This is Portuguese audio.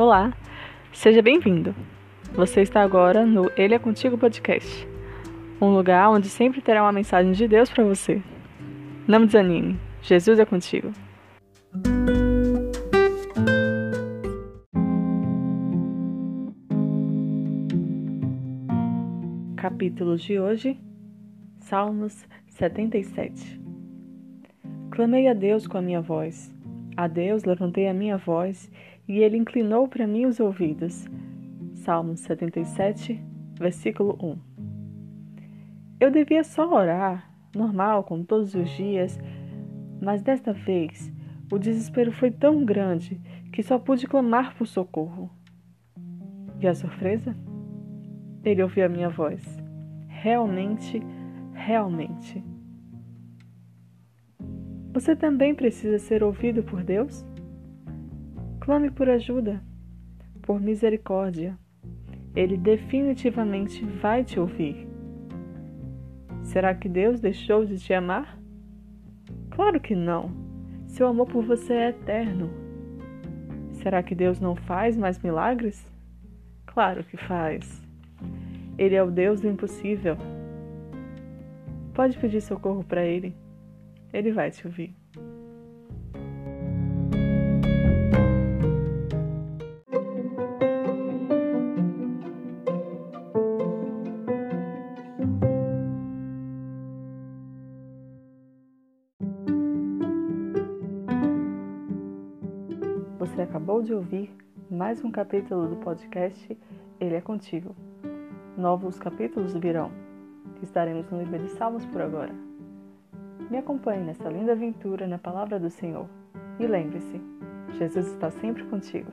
Olá, seja bem-vindo. Você está agora no Ele é Contigo Podcast, um lugar onde sempre terá uma mensagem de Deus para você. Não desanime, Jesus é contigo. Capítulos de hoje, Salmos 77. Clamei a Deus com a minha voz. A Deus levantei a minha voz e ele inclinou para mim os ouvidos. Salmos 77, versículo 1. Eu devia só orar, normal, como todos os dias, mas desta vez o desespero foi tão grande que só pude clamar por socorro. E a surpresa? Ele ouviu a minha voz. Realmente, realmente. Você também precisa ser ouvido por Deus? Clame por ajuda, por misericórdia. Ele definitivamente vai te ouvir. Será que Deus deixou de te amar? Claro que não. Seu amor por você é eterno. Será que Deus não faz mais milagres? Claro que faz. Ele é o Deus do impossível. Pode pedir socorro para Ele. Ele vai te ouvir. Você acabou de ouvir mais um capítulo do podcast Ele é Contigo. Novos capítulos virão. Estaremos no livro de Salmos por agora. Me acompanhe nessa linda aventura na palavra do Senhor. E lembre-se, Jesus está sempre contigo.